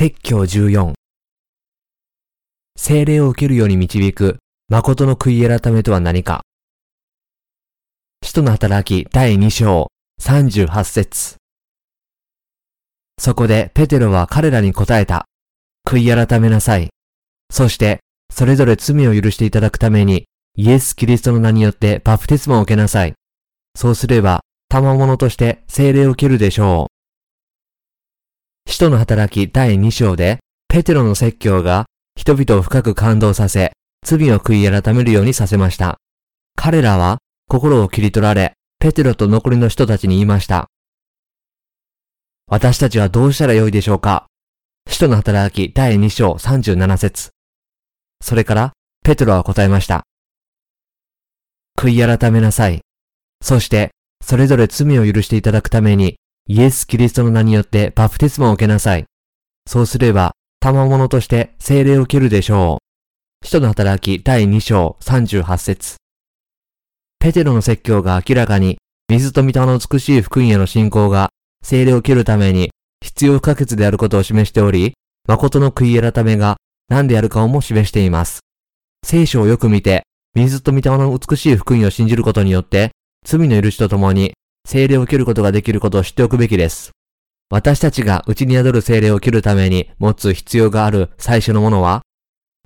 説教14。精霊を受けるように導く誠の悔い改めとは何か。使徒の働き第2章38節そこでペテロは彼らに答えた。悔い改めなさい。そして、それぞれ罪を許していただくために、イエス・キリストの名によってバプテスマを受けなさい。そうすれば、賜物として精霊を受けるでしょう。使徒の働き第2章で、ペテロの説教が人々を深く感動させ、罪を悔い改めるようにさせました。彼らは心を切り取られ、ペテロと残りの人たちに言いました。私たちはどうしたらよいでしょうか？使徒の働き第2章37節それから、ペテロは答えました。悔い改めなさい。そして、それぞれ罪を許していただくために、イエス・キリストの名によってバプテスマを受けなさい。そうすれば、賜物として精霊を受けるでしょう。使徒の働き第2章38節ペテロの説教が明らかに、水と御霊の美しい福音への信仰が精霊を受けるために必要不可欠であることを示しており、誠の悔い改めが何であるかをも示しています。聖書をよく見て、水と御霊の美しい福音を信じることによって、罪の許しとともに精霊を受けることができることを知っておくべきです。私たちが内に宿る精霊を受けるために持つ必要がある最初のものは、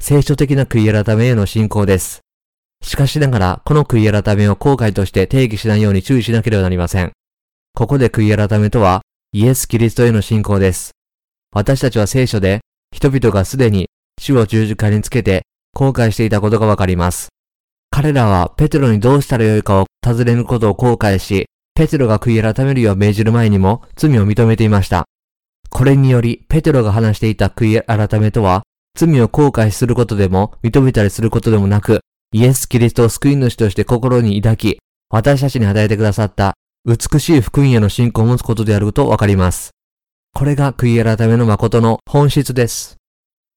聖書的な悔い改めへの信仰です。しかしながら、この悔い改めを後悔として定義しないように注意しなければなりません。ここで悔い改めとは、イエス・キリストへの信仰です。私たちは聖書で、人々がすでに主を十字架につけて後悔していたことがわかります。彼らはペテロにどうしたらよいかを尋ねることを後悔し、ペテロが悔い改めるよう命じる前にも罪を認めていました。これにより、ペテロが話していた悔い改めとは、罪を後悔することでも認めたりすることでもなく、イエス・キリストを救い主として心に抱き、私たちに与えてくださった美しい福音への信仰を持つことであるとわかります。これが悔い改めの誠の本質です。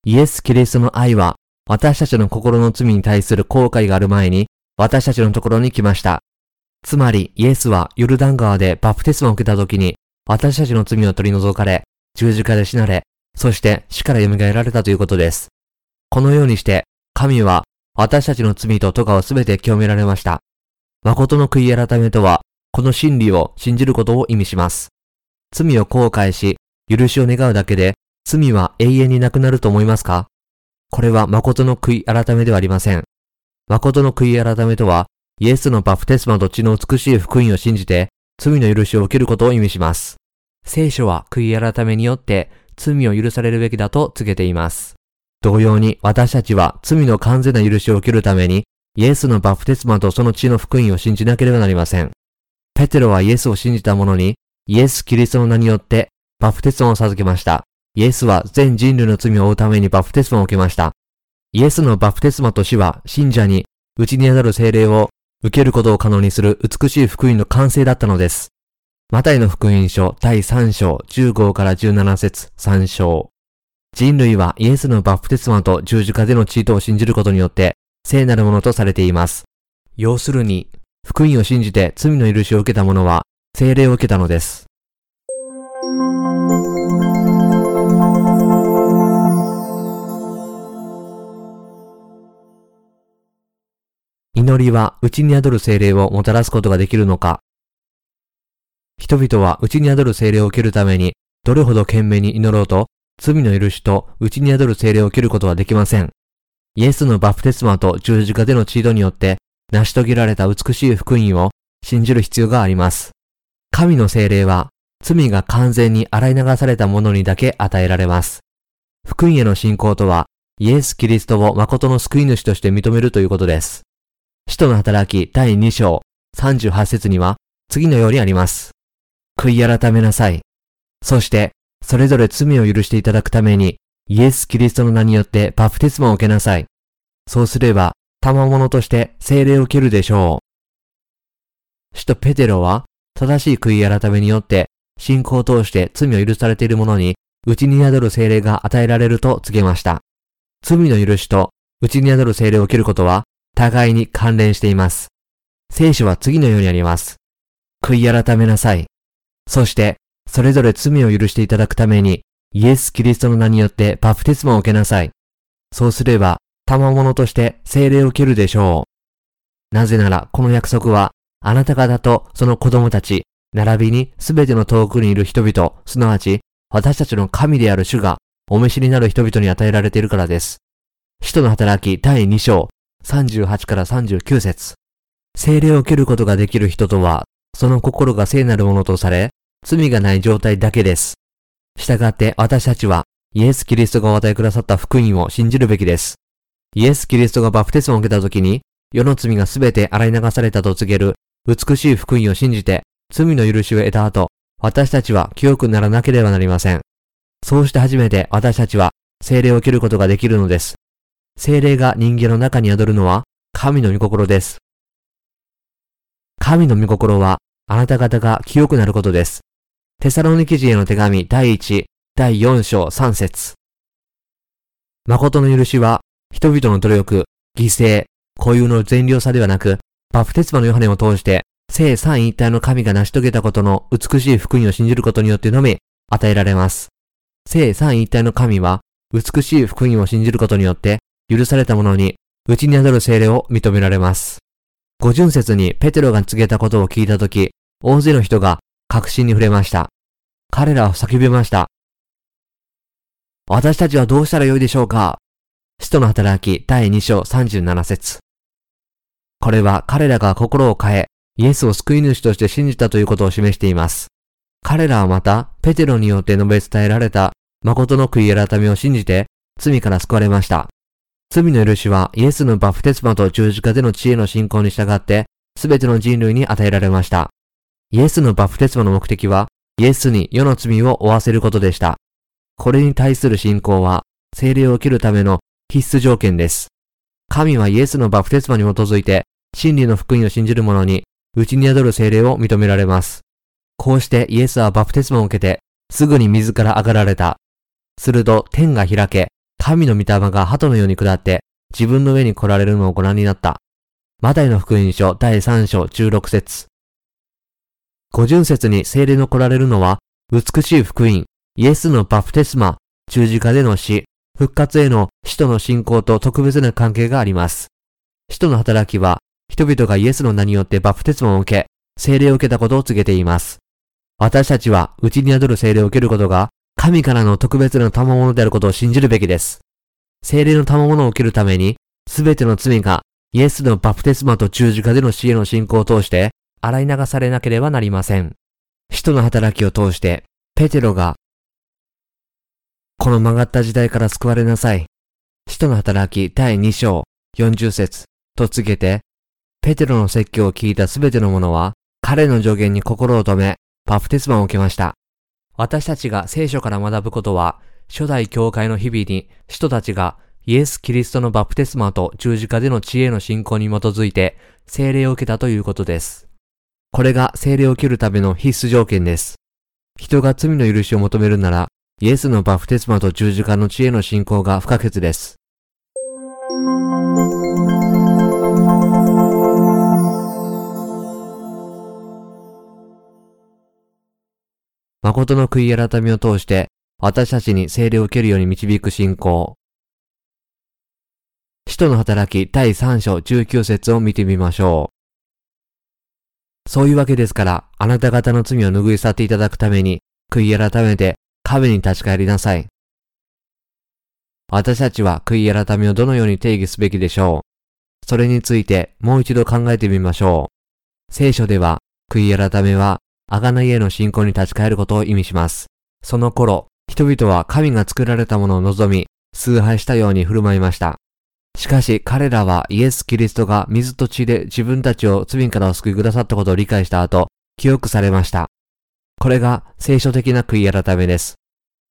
イエス・キリストの愛は私たちの心の罪に対する後悔がある前に、私たちのところに来ました。つまり、イエスはヨルダン川でバプテスマを受けた時に、私たちの罪を取り除かれ、十字架で死なれ、そして死から蘇られたということです。このようにして、神は私たちの罪と咎をすべて清められました。誠の悔い改めとは、この真理を信じることを意味します。罪を後悔し、許しを願うだけで、罪は永遠になくなると思いますか？これは誠の悔い改めではありません。誠の悔い改めとは、イエスのバプテスマと血の美しい福音を信じて、罪の許しを受けることを意味します。聖書は悔い改めによって罪を許されるべきだと告げています。同様に私たちは罪の完全な許しを受けるために、イエスのバプテスマとその血の福音を信じなければなりません。ペテロはイエスを信じた者に、イエス・キリストの名によってバプテスマを授けました。イエスは全人類の罪を負うためにバプテスマを受けました。イエスのバプテスマと死は信者に内に宿る精霊を受けることを可能にする美しい福音の完成だったのです。マタイの福音書第3章15から17節3章。人類はイエスのバプテスマと十字架での地位とを信じることによって聖なるものとされています。要するに、福音を信じて罪の許しを受けた者は精霊を受けたのです。祈りは内に宿る精霊をもたらすことができるのか人々は内に宿る精霊を受けるためにどれほど懸命に祈ろうと罪の許しと内に宿る精霊を受けることはできません。イエスのバプテスマと十字架でのチードによって成し遂げられた美しい福音を信じる必要があります。神の精霊は罪が完全に洗い流された者にだけ与えられます。福音への信仰とはイエス・キリストを誠の救い主として認めるということです。使徒の働き第2章38節には次のようにあります。悔い改めなさい。そして、それぞれ罪を許していただくために、イエス・キリストの名によってバプテスマを受けなさい。そうすれば、賜物として聖霊を受けるでしょう。使徒ペテロは、正しい悔い改めによって、信仰を通して罪を許されている者に、内に宿る聖霊が与えられると告げました。罪の許しと内に宿る聖霊を受けることは、互いに関連しています。聖書は次のようにあります。悔い改めなさい。そして、それぞれ罪を許していただくために、イエス・キリストの名によってバプテスマを受けなさい。そうすれば、賜物として聖霊を受けるでしょう。なぜなら、この約束は、あなた方とその子供たち、並びにすべての遠くにいる人々、すなわち、私たちの神である主が、お召しになる人々に与えられているからです。使徒の働き第2章、38から39節聖霊を受けることができる人とは、その心が聖なるものとされ、罪がない状態だけです。したがって私たちは、イエス・キリストがお与えくださった福音を信じるべきです。イエス・キリストがバプテスマを受けた時に、世の罪がすべて洗い流されたと告げる美しい福音を信じて、罪の許しを得た後、私たちは清くならなければなりません。そうして初めて私たちは精霊を受けることができるのです。精霊が人間の中に宿るのは神の御心です。神の御心はあなた方が清くなることです。テサロニケ人への手紙第1、第4章3節誠の許しは人々の努力、犠牲、固有の善良さではなく、バプテスマのヨハネを通して聖三一体の神が成し遂げたことの美しい福音を信じることによってのみ与えられます。聖三一体の神は美しい福音を信じることによって許された者に内に宿る精霊を認められます。五巡節にペテロが告げたことを聞いたとき、大勢の人が確信に触れました。彼らは叫びました。私たちはどうしたらよいでしょうか？使徒の働き第2章37節これは彼らが心を変え、イエスを救い主として信じたということを示しています。彼らはまた、ペテロによって述べ伝えられた誠の悔い改めを信じて、罪から救われました。罪の許しはイエスのバプテスマと十字架での知恵の信仰に従って、すべての人類に与えられました。イエスのバプテスマの目的は、イエスに世の罪を負わせることでした。これに対する信仰は、精霊を受けるための必須条件です。神はイエスのバプテスマに基づいて、真理の福音を信じる者に内に宿る精霊を認められます。こうしてイエスはバプテスマを受けて、すぐに水から上がられた。すると天が開け、神の御霊が鳩のように下って、自分の上に来られるのをご覧になった。マタイの福音書第3章16節五巡節に精霊の来られるのは、美しい福音、イエスのバプテスマ、十字架での死、復活への使徒の信仰と特別な関係があります。使徒の働きは、人々がイエスの名によってバプテスマを受け、聖霊を受けたことを告げています。私たちは、内に宿る聖霊を受けることが、神からの特別な賜物であることを信じるべきです。聖霊の賜物を受けるために、すべての罪が、イエスのバプテスマと十字架での死への信仰を通して、洗い流されなければなりません。使徒の働きを通して、ペテロが、この曲がった時代から救われなさい。使徒の働き第2章40節と告げて、ペテロの説教を聞いたすべての者は、彼の助言に心を止め、バプテスマを受けました。私たちが聖書から学ぶことは、初代教会の日々に、使徒たちがイエス・キリストのバプテスマと十字架での知恵の信仰に基づいて、聖霊を受けたということです。これが聖霊を受けるための必須条件です。人が罪の許しを求めるなら、イエスのバプテスマと十字架の知恵の信仰が不可欠です。誠の悔い改めを通して、私たちに聖霊を受けるように導く信仰。使徒の働き第3章19節を見てみましょう。そういうわけですから、あなた方の罪を拭い去っていただくために、悔い改めて壁に立ち返りなさい。私たちは悔い改めをどのように定義すべきでしょう。それについてもう一度考えてみましょう。聖書では、悔い改めは贖いへの信仰に立ち返ることを意味します。その頃、人々は神が作られたものを望み、崇拝したように振る舞いました。しかし彼らはイエス・キリストが水と血で自分たちを罪からお救いくださったことを理解した後、記憶されました。これが聖書的な悔い改めです。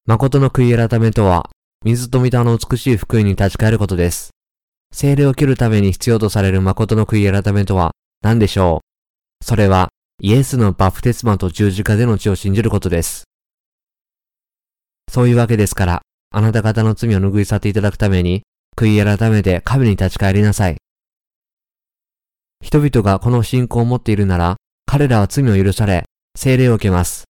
誠の悔い改めとは、水と御霊の美しい福音に立ち返ることです。聖霊を切るために必要とされる誠の悔い改めとは何でしょう？それは、イエスのバプテスマと十字架での血を信じることです。そういうわけですから、あなた方の罪を拭い去っていただくために、悔い改めて神に立ち返りなさい。人々がこの信仰を持っているなら、彼らは罪を許され、聖霊を受けます。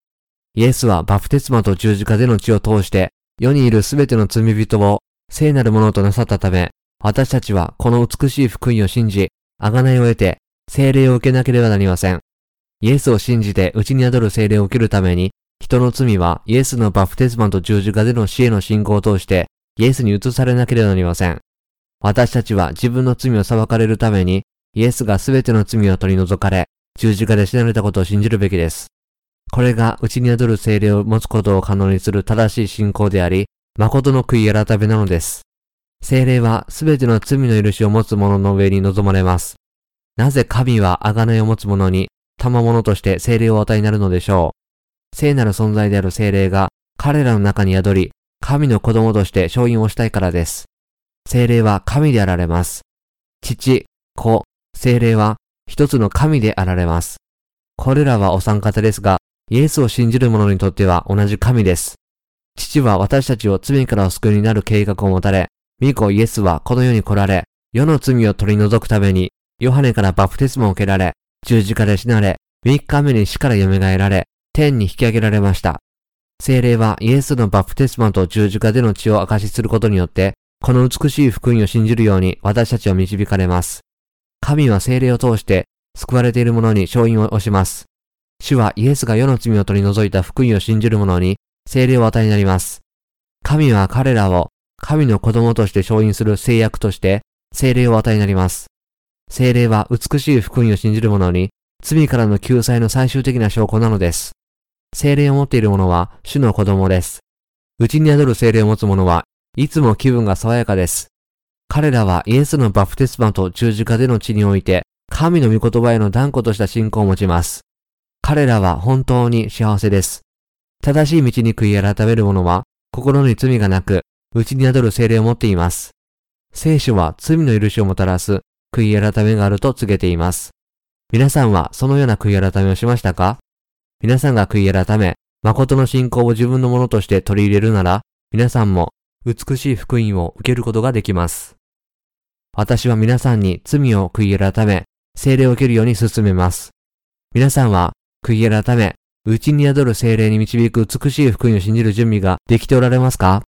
イエスはバプテスマと十字架での血を通して世にいるすべての罪人を聖なるものとなさったため、私たちはこの美しい福音を信じ、贖いを得て、聖霊を受けなければなりません。イエスを信じて内に宿る聖霊を受けるために、人の罪はイエスのバプテスマと十字架での死への信仰を通して、イエスに移されなければなりません。私たちは自分の罪を裁かれるために、イエスがすべての罪を取り除かれ、十字架で死なれたことを信じるべきです。これが内に宿る聖霊を持つことを可能にする正しい信仰であり、誠の悔い改めなのです。聖霊はすべての罪の許しを持つ者の上に臨まれます。なぜ神は贖いを持つ者に、賜物として聖霊を与えになるのでしょう。聖なる存在である聖霊が彼らの中に宿り、神の子供として承認をしたいからです。聖霊は神であられます。父、子、聖霊は一つの神であられます。これらはお三方ですが、イエスを信じる者にとっては同じ神です。父は私たちを罪からお救いになる計画を持たれ、御子イエスはこの世に来られ、世の罪を取り除くために、ヨハネからバプテスマを受けられ、十字架で死なれ、三日目に死から蘇られ、天に引き上げられました。精霊はイエスのバプテスマと十字架での血を証しすることによって、この美しい福音を信じるように私たちを導かれます。神は精霊を通して救われている者に勝因を押します。主はイエスが世の罪を取り除いた福音を信じる者に精霊を与えになります。神は彼らを神の子供として承認する制約として精霊を与えになります。精霊は美しい福音を信じる者に罪からの救済の最終的な証拠なのです。精霊を持っている者は主の子供です。内に宿る精霊を持つ者はいつも気分が爽やかです。彼らはイエスのバプテスマと十字架での地において、神の御言葉への断固とした信仰を持ちます。彼らは本当に幸せです。正しい道に悔い改める者は、心に罪がなく、内に宿る精霊を持っています。聖書は罪の許しをもたらす悔い改めがあると告げています。皆さんはそのような悔い改めをしましたか？皆さんが悔い改め、誠の信仰を自分のものとして取り入れるなら、皆さんも美しい福音を受けることができます。私は皆さんに罪を悔い改め、精霊を受けるように進めます。皆さんは悔い改め、内に宿る精霊に導く美しい福音を信じる準備ができておられますか？